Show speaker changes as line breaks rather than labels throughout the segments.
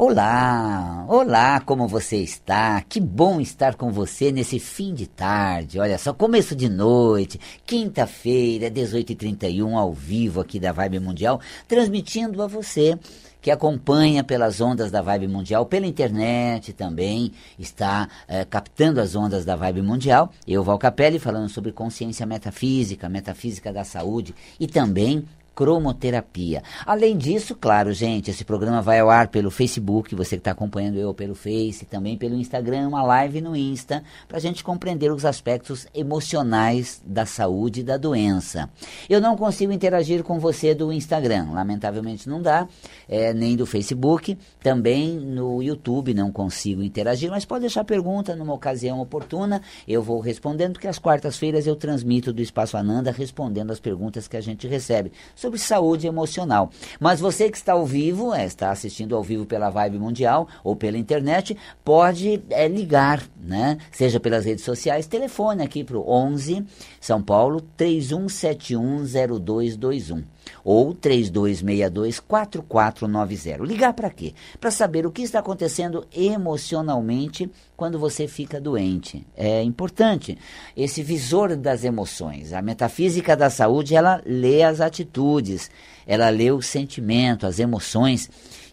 Olá, olá, como você está? Que bom estar com você nesse fim de tarde. Olha só, começo de noite, quinta-feira, 18h31, ao vivo aqui da Vibe Mundial, transmitindo a você que acompanha pelas ondas da Vibe Mundial, pela internet também, está é, captando as ondas da Vibe Mundial. Eu, Val Capelli, falando sobre consciência metafísica, metafísica da saúde e também cromoterapia. Além disso, claro, gente, esse programa vai ao ar pelo Facebook, você que está acompanhando eu pelo Face, também pelo Instagram, uma live no Insta, para a gente compreender os aspectos emocionais da saúde e da doença. Eu não consigo interagir com você do Instagram, lamentavelmente não dá, é, nem do Facebook, também no YouTube não consigo interagir, mas pode deixar pergunta numa ocasião oportuna, eu vou respondendo, porque às quartas-feiras eu transmito do Espaço Ananda respondendo as perguntas que a gente recebe sobre saúde emocional. Mas você que está ao vivo, é, está assistindo ao vivo pela Vibe Mundial ou pela internet, pode é, ligar, né? Seja pelas redes sociais, telefone aqui para o 11 São Paulo 31710221 ou 3262-4490. Ligar para quê? Para saber o que está acontecendo emocionalmente quando você fica doente. É importante esse visor das emoções. A metafísica da saúde, ela lê as atitudes, ela lê o sentimento, as emoções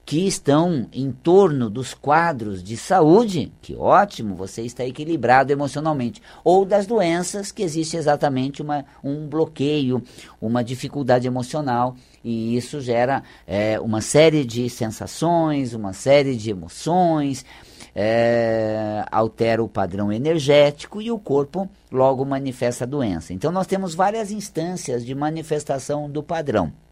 que estão em torno dos quadros de saúde, que ótimo, você está equilibrado emocionalmente, ou das doenças, que existe exatamente uma, um bloqueio, uma dificuldade emocional, e isso gera é, uma série de sensações, uma série de emoções, é, altera o padrão energético e o corpo logo manifesta a doença. Então, nós temos várias instâncias de manifestação do padrão.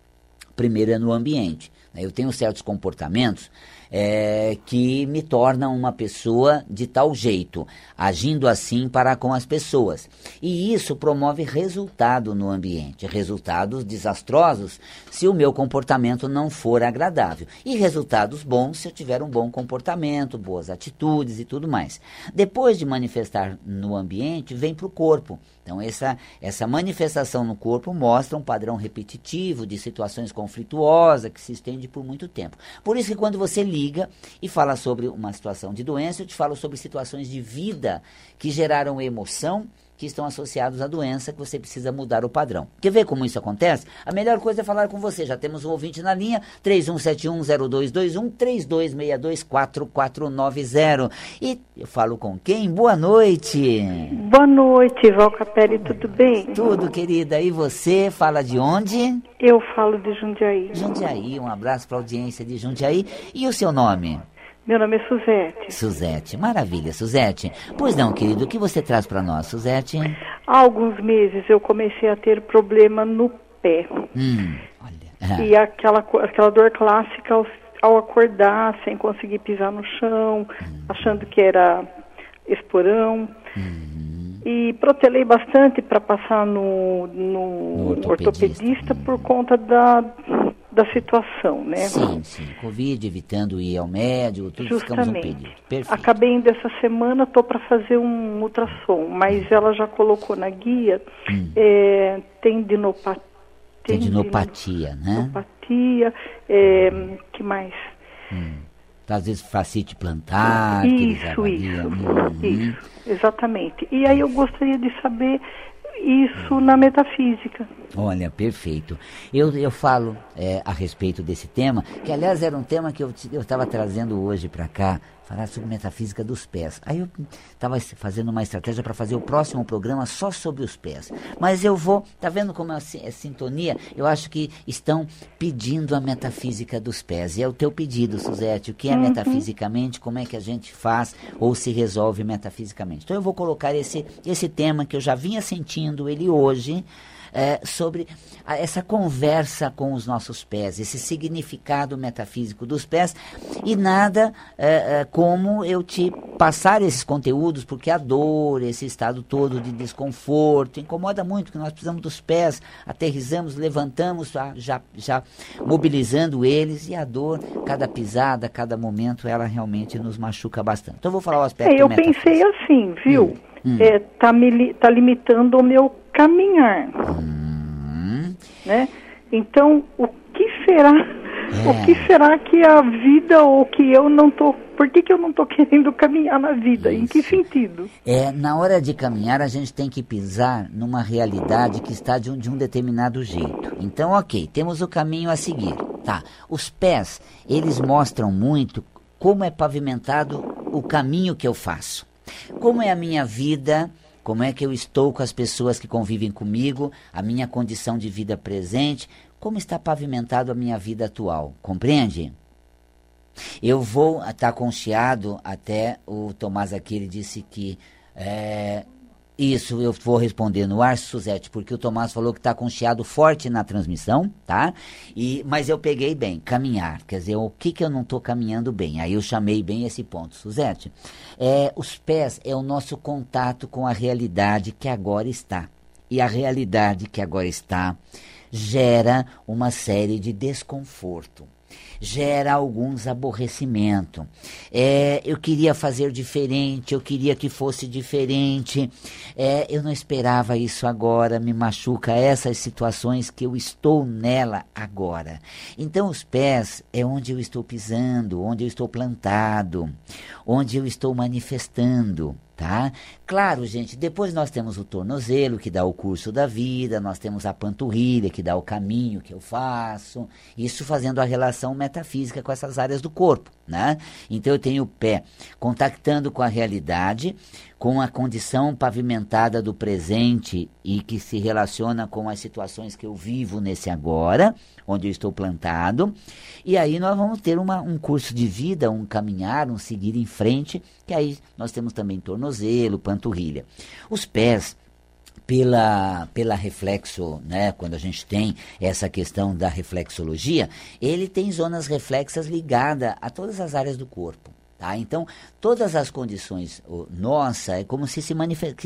Primeiro é no ambiente. Eu tenho certos comportamentos é, que me tornam uma pessoa de tal jeito, agindo assim para com as pessoas. E isso promove resultado no ambiente, resultados desastrosos se o meu comportamento não for agradável, e resultados bons se eu tiver um bom comportamento, boas atitudes e tudo mais. Depois de manifestar no ambiente, vem para o corpo. Então, essa, essa manifestação no corpo mostra um padrão repetitivo de situações conflituosas que se estende por muito tempo. Por isso que quando você liga e fala sobre uma situação de doença, eu te falo sobre situações de vida que geraram emoção que estão associados à doença que você precisa mudar o padrão. Quer ver como isso acontece? A melhor coisa é falar com você. Já temos um ouvinte na linha, 31710221 32624490. E eu falo com quem? Boa noite.
Boa noite, Val Capelli, tudo bem?
Tudo, querida. E você fala de onde?
Eu falo de Jundiaí.
Jundiaí, um abraço para a audiência de Jundiaí. E o seu nome?
Meu nome é Suzete.
Suzete, maravilha, Suzete. Pois não, querido, o que você traz para nós, Suzete?
Há alguns meses eu comecei a ter problema no pé.
Hum, olha.
E aquela, aquela dor clássica ao, ao acordar, sem conseguir pisar no chão, hum. achando que era esporão.
Hum.
E protelei bastante para passar no, no,
No ortopedista.
ortopedista por conta da, da situação, né?
Sim, sim. Covid, evitando ir ao médico, tudo ficamos no
Justamente.
período. Perfeito.
Acabei indo essa semana, estou para fazer um ultrassom, mas ela já colocou na guia
Hum.
é, tendinopa-
Tendinopatia, né?
tendinopatia, é, que mais?
Às vezes facite plantar,
isso, isso,
Uhum.
isso, exatamente. E aí eu gostaria de saber isso na metafísica.
Olha, perfeito. Eu, eu falo é, a respeito desse tema, que aliás era um tema que eu estava trazendo hoje para cá, falar sobre metafísica dos pés. Aí eu estava fazendo uma estratégia para fazer o próximo programa só sobre os pés. Mas eu vou, tá vendo como é, si- é sintonia? Eu acho que estão pedindo a metafísica dos pés. E é o teu pedido, Suzete, o que é metafisicamente, como é que a gente faz ou se resolve metafisicamente. Então eu vou colocar esse, esse tema que eu já vinha sentindo ele hoje, é, sobre a- essa conversa com os nossos pés, esse significado metafísico dos pés, e nada é, é, como eu te passar esses conteúdos, porque a dor, esse estado todo de desconforto, incomoda muito, porque nós precisamos dos pés, aterrizamos, levantamos, já, já, mobilizando eles, e a dor, cada pisada, cada momento, ela realmente nos machuca bastante. Então eu vou falar o aspecto
É, eu
metafísico.
pensei assim, viu?
Hum.
É, tá, me, tá limitando o meu caminhar,
Hum,
né? Então, o que será É. O que será que a vida ou que eu não tô. Por que, que eu não estou querendo caminhar na vida? Isso. Em que sentido?
É, na hora de caminhar, a gente tem que pisar numa realidade que está de um, de um determinado jeito. Então, ok, temos o caminho a seguir. Tá. Os pés, eles mostram muito como é pavimentado o caminho que eu faço. Como é a minha vida como é que eu estou com as pessoas que convivem comigo, a minha condição de vida presente, como está pavimentado a minha vida atual. Compreende? Eu vou estar concheado até o Tomás aqui, ele disse que é, isso eu vou responder no ar, Suzete, porque o Tomás falou que está com chiado forte na transmissão, tá? E, mas eu peguei bem, caminhar. Quer dizer, o que, que eu não estou caminhando bem? Aí eu chamei bem esse ponto. Suzete, é, os pés é o nosso contato com a realidade que agora está. E a realidade que agora está gera uma série de desconforto gera alguns aborrecimento. É, eu queria fazer diferente, eu queria que fosse diferente. É, eu não esperava isso agora, me machuca essas situações que eu estou nela agora. Então, os pés é onde eu estou pisando, onde eu estou plantado, onde eu estou manifestando tá? Claro, gente, depois nós temos o tornozelo, que dá o curso da vida, nós temos a panturrilha, que dá o caminho que eu faço, isso fazendo a relação metafísica com essas áreas do corpo, né? Então eu tenho o pé contactando com a realidade, com a condição pavimentada do presente e que se relaciona com as situações que eu vivo nesse agora, onde eu estou plantado. E aí nós vamos ter uma, um curso de vida, um caminhar, um seguir em frente, que aí nós temos também tornozelo, panturrilha. Os pés pela, pela reflexo, né, quando a gente tem essa questão da reflexologia, ele tem zonas reflexas ligadas a todas as áreas do corpo. Tá? Então, todas as condições oh, nossa é como se, se,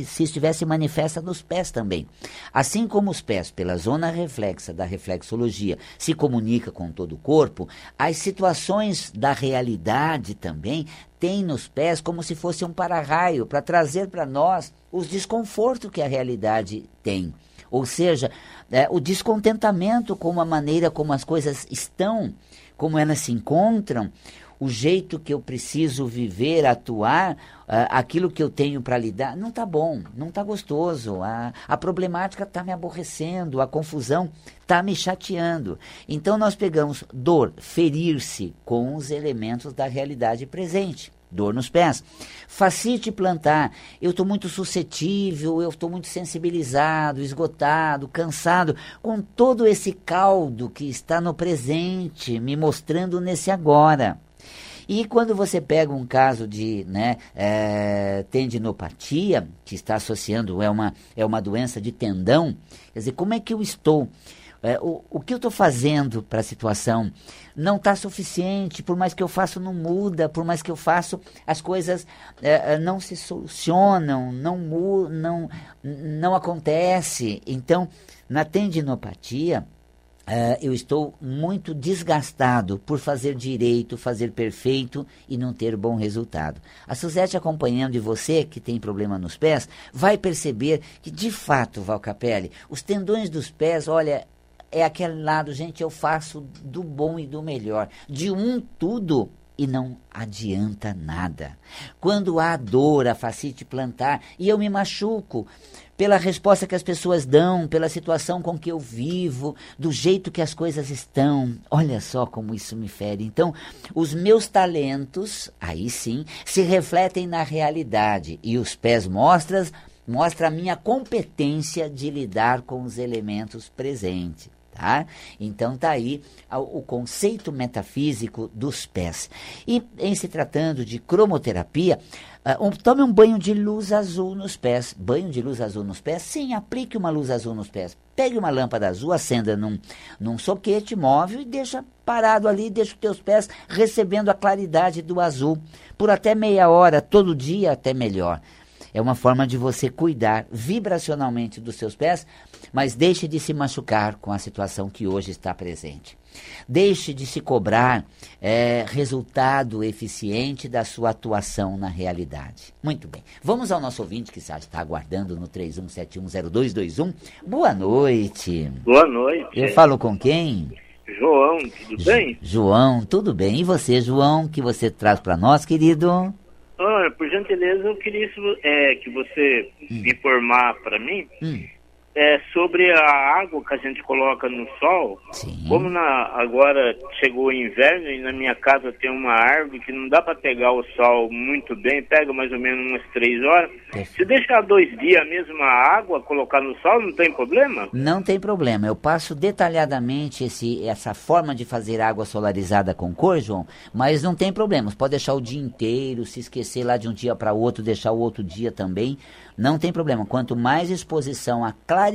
se estivesse manifesta nos pés também. Assim como os pés, pela zona reflexa da reflexologia, se comunica com todo o corpo, as situações da realidade também têm nos pés como se fosse um para-raio para trazer para nós os desconfortos que a realidade tem. Ou seja, é, o descontentamento com a maneira como as coisas estão, como elas se encontram, o jeito que eu preciso viver, atuar, uh, aquilo que eu tenho para lidar, não está bom, não está gostoso. A, a problemática está me aborrecendo, a confusão está me chateando. Então nós pegamos dor, ferir-se com os elementos da realidade presente. Dor nos pés. Facite plantar. Eu estou muito suscetível, eu estou muito sensibilizado, esgotado, cansado, com todo esse caldo que está no presente, me mostrando nesse agora. E quando você pega um caso de né, é, tendinopatia, que está associando, é uma, é uma doença de tendão, quer dizer, como é que eu estou? É, o, o que eu estou fazendo para a situação não está suficiente, por mais que eu faça não muda, por mais que eu faça as coisas é, é não se solucionam, não, não, não acontece. Então, na tendinopatia, Uh, eu estou muito desgastado por fazer direito, fazer perfeito e não ter bom resultado. A Suzete acompanhando de você, que tem problema nos pés, vai perceber que, de fato, Valcapelli, os tendões dos pés, olha, é aquele lado, gente, eu faço do bom e do melhor. De um tudo, e não adianta nada. Quando há dor, a facite plantar, e eu me machuco pela resposta que as pessoas dão, pela situação com que eu vivo, do jeito que as coisas estão. Olha só como isso me fere. Então, os meus talentos, aí sim, se refletem na realidade e os pés mostram mostra a minha competência de lidar com os elementos presentes. Tá? Então tá aí o conceito metafísico dos pés. E em se tratando de cromoterapia, uh, um, tome um banho de luz azul nos pés. Banho de luz azul nos pés? Sim, aplique uma luz azul nos pés. Pegue uma lâmpada azul, acenda num, num soquete móvel e deixa parado ali, deixa os teus pés recebendo a claridade do azul por até meia hora, todo dia até melhor. É uma forma de você cuidar vibracionalmente dos seus pés mas deixe de se machucar com a situação que hoje está presente. Deixe de se cobrar é, resultado eficiente da sua atuação na realidade. Muito bem. Vamos ao nosso ouvinte que está aguardando no 31710221. Boa noite.
Boa noite.
Eu falo com quem?
João, tudo bem?
João, tudo bem. E você, João, que você traz para nós, querido?
Por gentileza, eu queria é, que você hum. informar para mim hum é, sobre a água que a gente coloca no sol, Sim. como na, agora chegou o inverno e na minha casa tem uma árvore que não dá para pegar o sol muito bem, pega mais ou menos umas três horas. Se deixar dois dias a mesma água, colocar no sol, não tem problema?
Não tem problema. Eu passo detalhadamente esse, essa forma de fazer água solarizada com cor, João, mas não tem problema. Você pode deixar o dia inteiro, se esquecer lá de um dia para outro, deixar o outro dia também. Não tem problema. Quanto mais exposição à claridade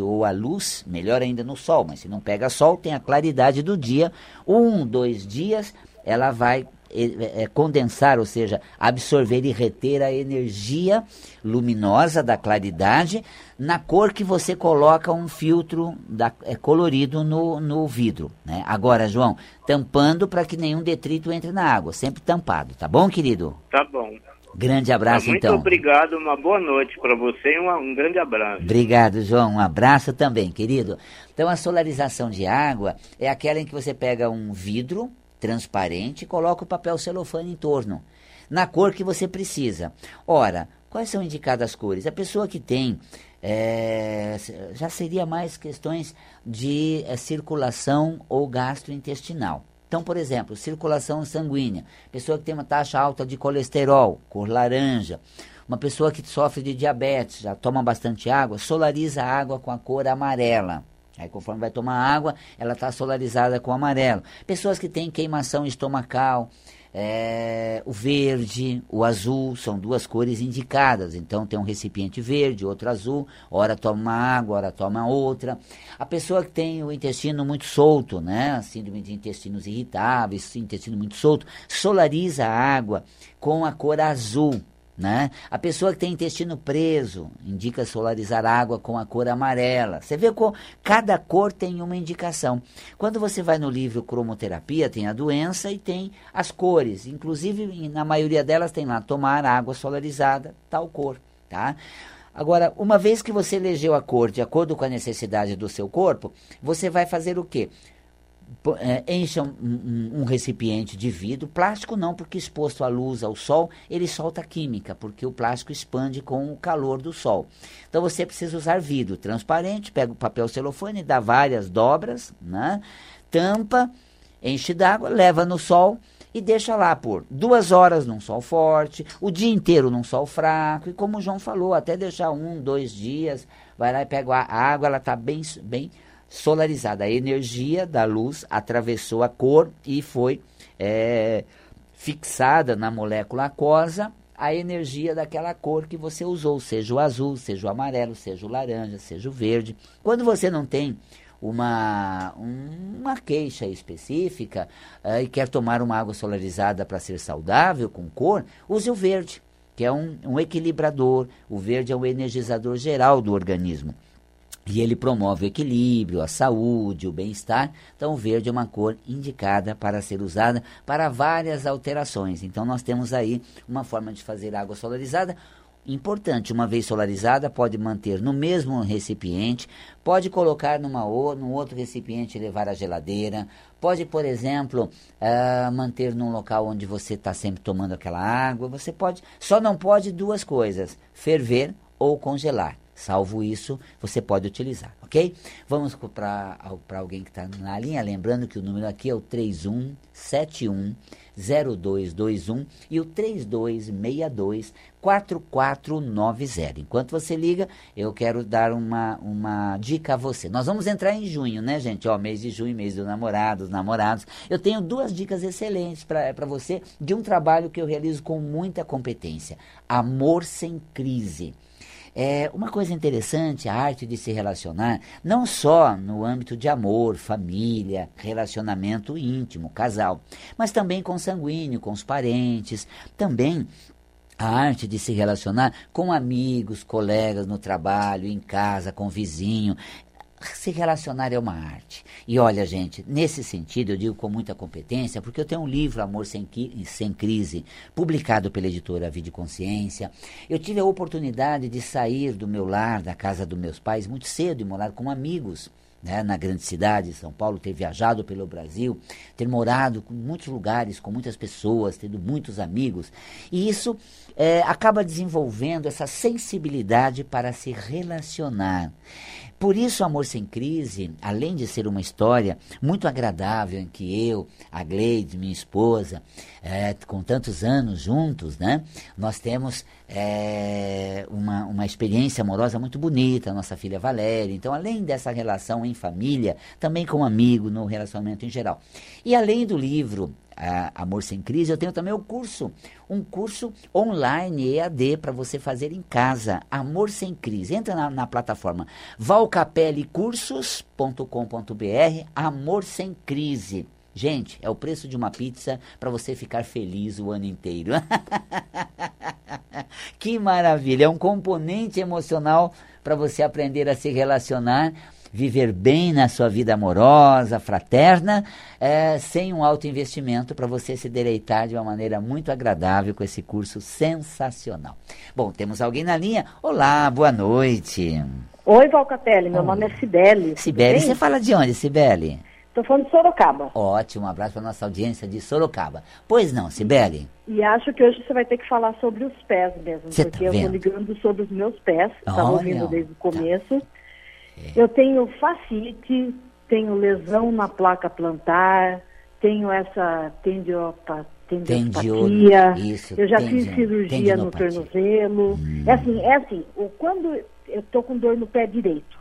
ou à luz, melhor ainda no sol. Mas se não pega sol, tem a claridade do dia. Um, dois dias, ela vai é, é, condensar, ou seja, absorver e reter a energia luminosa da claridade na cor que você coloca um filtro da, é, colorido no, no vidro. Né? Agora, João, tampando para que nenhum detrito entre na água, sempre tampado, tá bom, querido?
Tá bom.
Grande abraço,
muito
então.
Muito obrigado, uma boa noite para você e um, um, grande abraço.
Obrigado, João. Um abraço também, querido. Então, a solarização de água é aquela em que você pega um vidro transparente e coloca o papel celofane em torno, na cor que você precisa. Ora, quais são indicadas as cores? A pessoa que tem. É, já seria mais questões de é, circulação ou gastrointestinal. Então, por exemplo, circulação sanguínea, pessoa que tem uma taxa alta de colesterol, cor laranja, uma pessoa que sofre de diabetes, já toma bastante água, solariza a água com a cor amarela. Aí, conforme vai tomar água, ela está solarizada com amarelo. Pessoas que têm queimação estomacal, é, o verde, o azul, são duas cores indicadas. Então tem um recipiente verde, outro azul, ora toma uma água, ora toma outra. A pessoa que tem o intestino muito solto, né? Síndrome de intestinos irritáveis, intestino muito solto, solariza a água com a cor azul. Né? A pessoa que tem intestino preso indica solarizar água com a cor amarela. Você vê que cada cor tem uma indicação. Quando você vai no livro Cromoterapia, tem a doença e tem as cores. Inclusive, na maioria delas tem lá tomar água solarizada, tal cor. Tá? Agora, uma vez que você elegeu a cor de acordo com a necessidade do seu corpo, você vai fazer o quê? É, encha um, um, um, recipiente de vidro, plástico não, porque exposto à luz, ao sol, ele solta química, porque o plástico expande com o calor do sol. Então você precisa usar vidro transparente, pega o papel celofane, dá várias dobras, né? tampa, enche d'água, leva no sol e deixa lá por duas horas num sol forte, o dia inteiro num sol fraco, e como o João falou, até deixar um, dois dias, vai lá e pega a água, ela está bem, bem solarizada. A energia da luz atravessou a cor e foi é, fixada na molécula aquosa a energia daquela cor que você usou, seja o azul, seja o amarelo, seja o laranja, seja o verde. Quando você não tem uma, uma queixa específica uh, e quer tomar uma água solarizada para ser saudável, com cor, use o verde, que é um, um equilibrador. O verde é o energizador geral do organismo. E ele promove o equilíbrio, a saúde, o bem-estar. Então, o verde é uma cor indicada para ser usada para várias alterações. Então, nós temos aí uma forma de fazer água solarizada importante. Uma vez solarizada, pode manter no mesmo recipiente, pode colocar numa num outro recipiente e levar à geladeira. Pode, por exemplo, uh, manter num local onde você está sempre tomando aquela água. Você pode, só não pode duas coisas: ferver ou congelar. Salvo isso, você pode utilizar, ok? Vamos para alguém que está na linha, lembrando que o número aqui é o 3171 0221 e o 3262 4490. Enquanto você liga, eu quero dar uma, uma dica a você. Nós vamos entrar em junho, né, gente? Ó, mês de junho, mês dos namorados, namorados. Eu tenho duas dicas excelentes para você de um trabalho que eu realizo com muita competência: Amor sem crise. É uma coisa interessante, a arte de se relacionar, não só no âmbito de amor, família, relacionamento íntimo, casal, mas também com sanguíneo, com os parentes, também a arte de se relacionar com amigos, colegas no trabalho, em casa, com vizinho se relacionar é uma arte. E olha, gente, nesse sentido eu digo com muita competência, porque eu tenho um livro, Amor Sem, Sem Crise, publicado pela editora Vida Consciência. Eu tive a oportunidade de sair do meu lar, da casa dos meus pais, muito cedo e morar com amigos né, na grande cidade, São Paulo, ter viajado pelo Brasil, ter morado em muitos lugares, com muitas pessoas, tendo muitos amigos. E isso é, acaba desenvolvendo essa sensibilidade para se relacionar. Por isso, Amor Sem Crise, além de ser uma história muito agradável, em que eu, a Gleide, minha esposa, é, com tantos anos juntos, né, nós temos é, uma, uma experiência amorosa muito bonita, nossa filha Valéria. Então, além dessa relação em família, também com amigo, no relacionamento em geral. E além do livro Amor Sem Crise, eu tenho também o curso, um curso online EAD para você fazer em casa, Amor Sem Crise. Entra na, na plataforma valcapellecursos.com.br, Amor Sem Crise. Gente, é o preço de uma pizza para você ficar feliz o ano inteiro. que maravilha! É um componente emocional para você aprender a se relacionar viver bem na sua vida amorosa, fraterna, é, sem um alto investimento para você se deleitar de uma maneira muito agradável com esse curso sensacional. Bom, temos alguém na linha. Olá, boa noite.
Oi, Valcapelli, meu Oi. nome é Cibele.
Cibele, você fala de onde, Cibele?
Estou falando de Sorocaba.
Ótimo, um abraço para nossa audiência de Sorocaba. Pois não, Cibele?
E acho que hoje você vai ter que falar sobre os pés mesmo,
Cê
porque
tá
eu estou ligando sobre os meus pés, estava ouvindo desde o começo. Tá. É. Eu tenho fascite, tenho lesão na placa plantar, tenho essa tendiopa, tendiopatia, Isso, eu já fiz cirurgia no tornozelo. Hum. É assim, é assim, quando eu estou com dor no pé direito,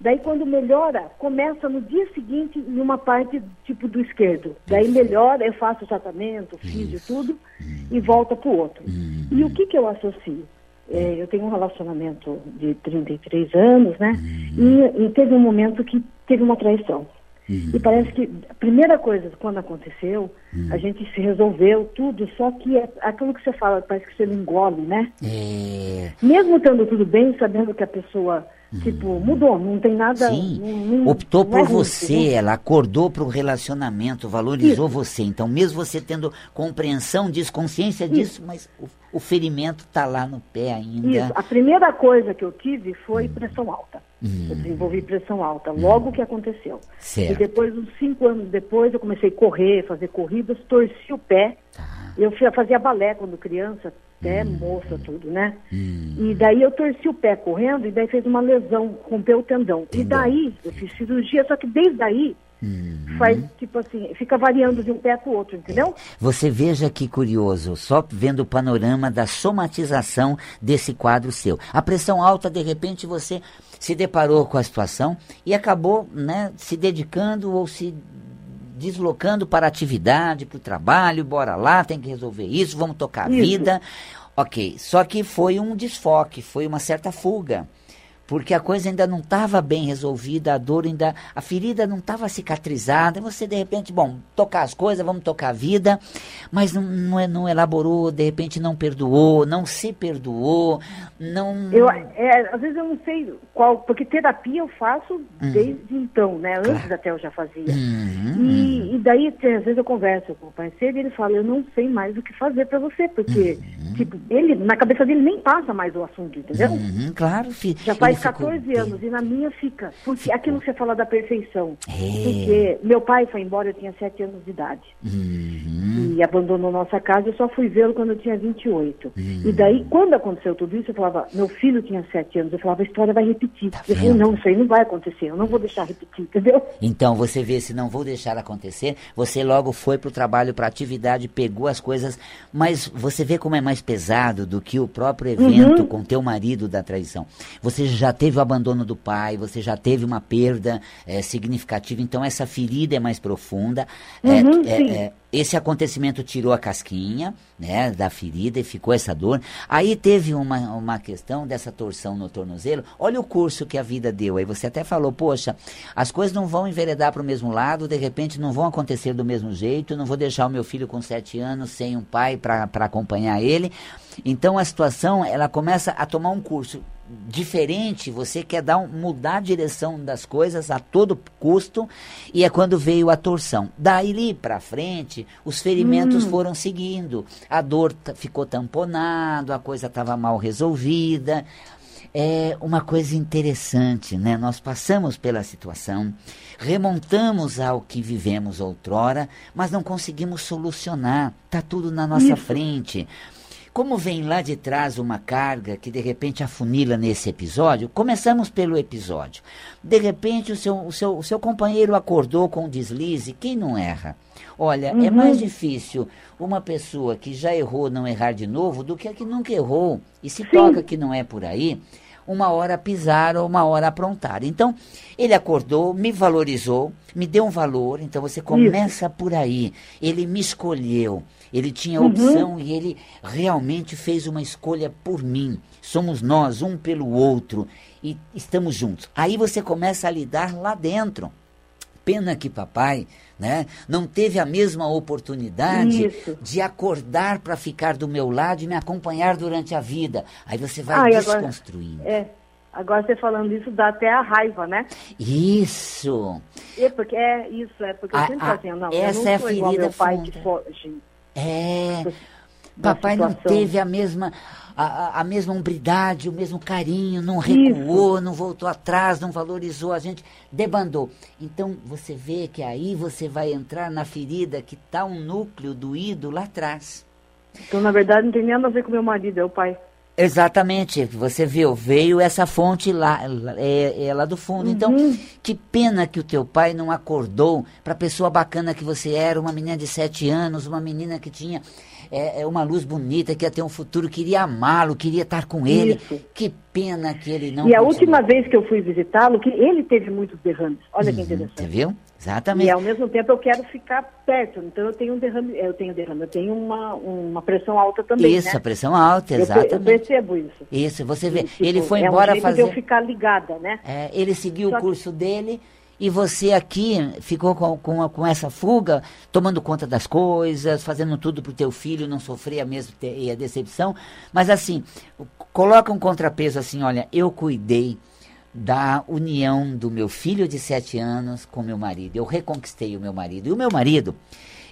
daí quando melhora, começa no dia seguinte em uma parte tipo do esquerdo. Daí melhora, eu faço tratamento, fiz e tudo, hum. e volta para o outro. Hum. E o que, que eu associo? É, eu tenho um relacionamento de 33 anos, né? Uhum. E, e, teve um momento que teve uma traição. Uhum. E parece que a primeira coisa, quando aconteceu, uhum. a gente se resolveu tudo, só que é aquilo que você fala, parece que você não engole, né? É... Mesmo estando tudo bem, sabendo que a pessoa Tipo, mudou, não tem nada.
Sim, não, optou por é você, né? ela acordou para o relacionamento, valorizou Isso. você. Então, mesmo você tendo compreensão disso, consciência Isso. disso, mas o, o ferimento está lá no pé ainda.
Isso, a primeira coisa que eu tive foi hum. pressão alta. Hum. Eu desenvolvi pressão alta, hum. logo hum. que aconteceu.
Certo.
E depois, uns cinco anos depois, eu comecei a correr, fazer corridas, torci o pé. Tá. Eu fazia balé quando criança, até hum. moça, tudo, né? Hum. E daí eu torci o pé correndo e daí fez uma lesão, rompeu o tendão. E daí eu fiz cirurgia, só que desde aí Uhum. Faz, tipo assim, fica variando de um pé para o outro, entendeu?
Você veja que curioso, só vendo o panorama da somatização desse quadro seu. A pressão alta, de repente, você se deparou com a situação e acabou né, se dedicando ou se deslocando para a atividade, para o trabalho, bora lá, tem que resolver isso, vamos tocar a vida. Ok, só que foi um desfoque, foi uma certa fuga porque a coisa ainda não estava bem resolvida, a dor ainda, a ferida não estava cicatrizada, e você de repente, bom, tocar as coisas, vamos tocar a vida, mas não, não, é, não elaborou, de repente não perdoou, não se perdoou, não...
Eu, é, às vezes eu não sei qual, porque terapia eu faço uhum. desde então, né, antes claro. até eu já fazia. Uhum. E, e, daí, às vezes eu converso com o parceiro e ele fala, eu não sei mais o que fazer para você, porque, uhum. tipo, ele, na cabeça dele nem passa mais o assunto, entendeu?
Uhum, claro, filho.
Já faz 14 anos e na minha fica. Porque ficou. aquilo que você fala da perfeição. É. Porque meu pai foi embora, eu tinha 7 anos de idade. Uhum. E abandonou nossa casa, eu só fui vê-lo quando eu tinha 28. Uhum. E daí, quando aconteceu tudo isso, eu falava, meu filho tinha 7 anos, eu falava, a história vai repetir. Tá eu falei, não, isso aí não vai acontecer, eu não vou deixar repetir, entendeu?
Então, você vê, se não vou deixar acontecer, você logo foi para o trabalho, para atividade, pegou as coisas, mas você vê como é mais pesado do que o próprio evento uhum. com teu marido da traição. Você já teve o abandono do pai, você já teve uma perda é, significativa, então essa ferida é mais profunda. Uhum, é, é, esse acontecimento tirou a casquinha né, da ferida e ficou essa dor. Aí teve uma, uma questão dessa torção no tornozelo. Olha o curso que a vida deu. Aí você até falou, poxa, as coisas não vão enveredar para o mesmo lado, de repente não vão acontecer do mesmo jeito, não vou deixar o meu filho com sete anos sem um pai para acompanhar ele. Então a situação ela começa a tomar um curso diferente, você quer dar um, mudar a direção das coisas a todo custo, e é quando veio a torção. Daí para frente, os ferimentos hum. foram seguindo. A dor ficou tamponado, a coisa estava mal resolvida. é uma coisa interessante, né? Nós passamos pela situação, remontamos ao que vivemos outrora, mas não conseguimos solucionar. Tá tudo na nossa Isso. frente. Como vem lá de trás uma carga que de repente afunila nesse episódio, começamos pelo episódio. De repente o seu, o seu, o seu companheiro acordou com um deslize, quem não erra? Olha, é uhum. é mais difícil uma pessoa que já errou não errar de novo do que a que nunca errou. E se Sim. toca que não é por aí, uma hora pisar ou uma hora aprontar. Então, ele acordou, me valorizou, me deu um valor, então você começa Isso. por aí. Ele me escolheu, ele tinha uhum. opção e ele realmente fez uma escolha por mim. Somos nós, um pelo outro, e estamos juntos. Aí você começa a lidar lá dentro. Pena que papai né, não teve a mesma oportunidade Isso. de acordar para ficar do meu lado e me acompanhar durante a vida. Aí você vai ah, desconstruindo.
Agora, é, agora você falando isso dá até a raiva, né?
Isso.
É porque é isso, é porque a, eu sempre a, assim, não, essa eu não é a ferida meu pai
funda. que foge. É. Papai não teve a mesma a, a mesma hombridade, o mesmo carinho, não recuou, Isso. não voltou atrás, não valorizou a gente, debandou. Então você vê que aí você vai entrar na ferida que está um núcleo doído lá atrás.
Então, na verdade, não tem nada a ver com meu marido, é o pai.
Exatamente, você viu, veio essa fonte lá, é, é lá do fundo. Então, uhum. Então, que pena que o teu pai não acordou para a pessoa bacana que você era, uma menina de sete anos, uma menina que tinha é, é uma luz bonita, que ia ter um futuro, queria amá-lo, queria estar com ele. Isso. Que pena que ele não.
E a última vez que eu fui visitá-lo, que ele teve muitos derrames. Olha uhum, que interessante. Você
viu? Exatamente.
E ao mesmo tempo eu quero ficar perto, então eu tenho um derrame, eu tenho derrame, eu tenho uma, uma pressão alta também.
Isso,
né?
a pressão alta, exatamente. Eu,
percebo isso.
Isso, você vê. tipo, ele foi embora
é um
fazer.
De eu ficar ligada, né?
É, ele seguiu Só o curso que... dele e você aqui ficou com, com, com, essa fuga, tomando conta das coisas, fazendo tudo para o teu filho não sofrer a mesma e a decepção. Mas assim, coloca um contrapeso assim, olha, eu cuidei da união do meu filho de sete anos com meu marido. Eu reconquistei o meu marido. E o meu marido,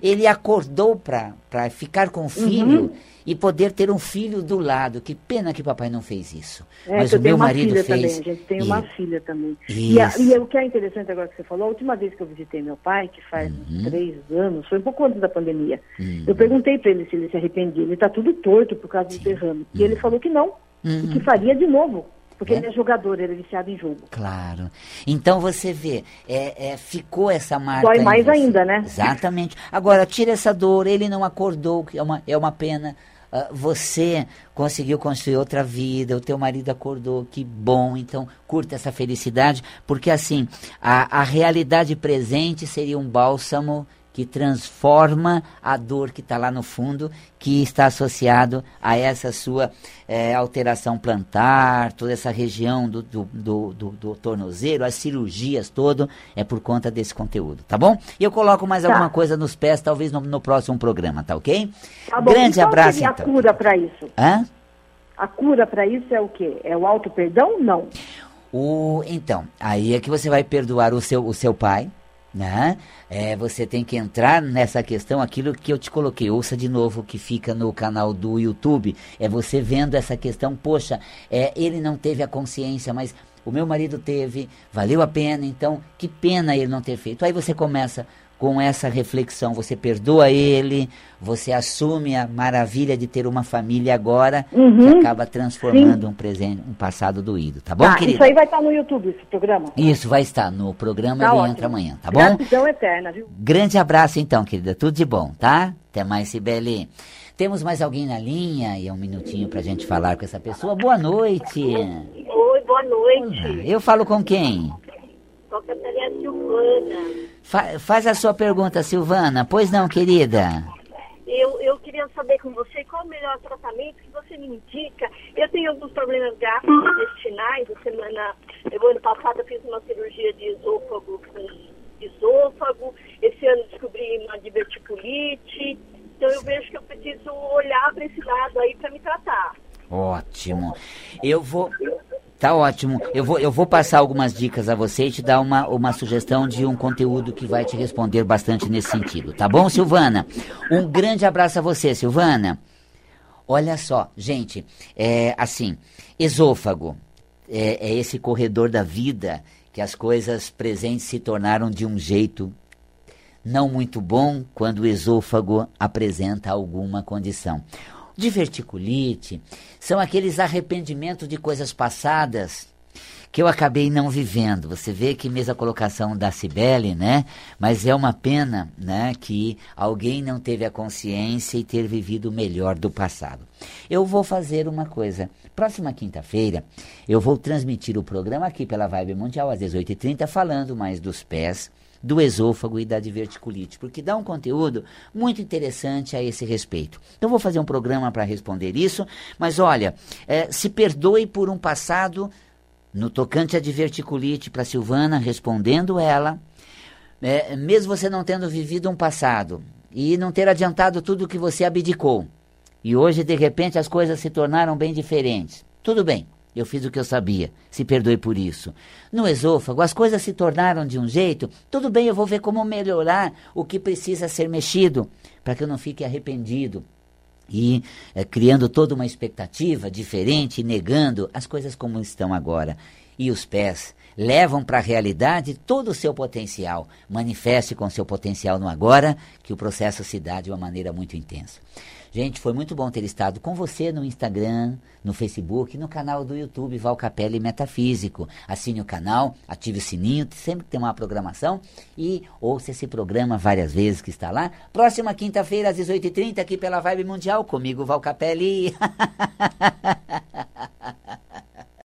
ele acordou para ficar com o filho uhum e poder ter um filho do lado. Que pena que papai não fez isso.
É, Mas o meu marido fez. Também. A gente tem e... uma filha também. E, a, e, o que é interessante agora que você falou, a última vez que eu visitei meu pai, que faz uhum. três anos, foi um pouco antes da pandemia, uhum. eu perguntei para ele se ele se arrependia. Ele está tudo torto por causa Sim. do derrame. Uhum. E ele falou que não, e que uhum. faria de novo. Porque é? ele é jogador, ele é viciado em jogo.
Claro. Então você vê, é, é ficou essa marca.
Dói mais ainda, né?
Exatamente. Agora, tira essa dor, ele não acordou, que é uma, é uma pena. Uh, você conseguiu construir outra vida, o teu marido acordou, que bom, então curta essa felicidade, porque assim, a, a realidade presente seria um bálsamo que transforma a dor que está lá no fundo, que está associado a essa sua é, alteração plantar, toda essa região do, do, do, do, do tornozelo, as cirurgias todo, é por conta desse conteúdo, tá bom? E eu coloco mais tá. alguma coisa nos pés, talvez no, no próximo programa, tá ok?
Tá bom. Grande abraço, então. a cura para isso?
Hã?
A cura para isso é o quê? É o auto perdão? Não.
O, então, aí é que você vai perdoar o seu, o seu pai, né? É, você tem que entrar nessa questão, aquilo que eu te coloquei, ouça de novo que fica no canal do YouTube, é você vendo essa questão, poxa, é, ele não teve a consciência, mas o meu marido teve, valeu a pena, então. Que pena ele não ter feito. Aí você começa com essa reflexão, você perdoa ele, você assume a maravilha de ter uma família agora, uhum. que acaba transformando Sim. um presente, um passado doído, tá bom, tá, querida?
Isso aí vai estar no YouTube, esse programa?
Isso, vai estar no programa, tá ele ótimo. entra amanhã, tá bom?
Gratidão eterna, viu?
Grande abraço então, querida, tudo de bom, tá? Até mais, Sibeli. Temos mais alguém na linha e é um minutinho pra gente falar com essa pessoa. Boa noite.
Oi, boa noite. Olá.
Eu falo com quem?
Com a Catarina Silvana.
Fa faz a sua pergunta, Silvana. Pois não, querida?
Eu, eu queria saber com você qual o melhor tratamento que você me indica. Eu tenho alguns problemas gastrointestinais. A semana, eu, ano passado eu fiz uma cirurgia de esôfago com esôfago. Esse ano descobri uma diverticulite. Então eu vejo que eu preciso olhar para esse lado aí para me tratar.
Ótimo. Eu vou Tá ótimo. Eu vou, eu vou passar algumas dicas a você e te dar uma, uma sugestão de um conteúdo que vai te responder bastante nesse sentido. Tá bom, Silvana? Um grande abraço a você, Silvana. Olha só, gente, é assim, esôfago é, é esse corredor da vida que as coisas presentes se tornaram de um jeito não muito bom quando o esôfago apresenta alguma condição. Diverticulite são aqueles arrependimentos de coisas passadas que eu acabei não vivendo. Você vê que mesmo a colocação da Cibele, né? Mas é uma pena, né, que alguém não teve a consciência e ter vivido o melhor do passado. Eu vou fazer uma coisa. Próxima quinta-feira, eu vou transmitir o programa aqui pela Vibe Mundial às 18h30, falando mais dos pés, do esôfago e da diverticulite, porque dá um conteúdo muito interessante a esse respeito. Então vou fazer um programa para responder isso, mas olha, é, se perdoe por um passado no tocante à diverticulite para Silvana, respondendo ela, é, mesmo você não tendo vivido um passado e não ter adiantado tudo que você abdicou, e hoje de repente as coisas se tornaram bem diferentes. Tudo bem, eu fiz o que eu sabia, se perdoe por isso. No esôfago, as coisas se tornaram de um jeito, tudo bem, eu vou ver como melhorar o que precisa ser mexido, para que eu não fique arrependido e é, criando toda uma expectativa diferente, negando as coisas como estão agora. E os pés levam para a realidade todo o seu potencial. Manifeste com seu potencial no agora, que o processo se dá de uma maneira muito intensa. Gente, foi muito bom ter estado com você no Instagram, no Facebook, no canal do YouTube Val Capelli Metafísico. Assine o canal, ative o sininho, sempre tem uma programação e ouça esse programa várias vezes que está lá. Próxima quinta-feira às 18h30 aqui pela Vibe Mundial, comigo Val Capelli.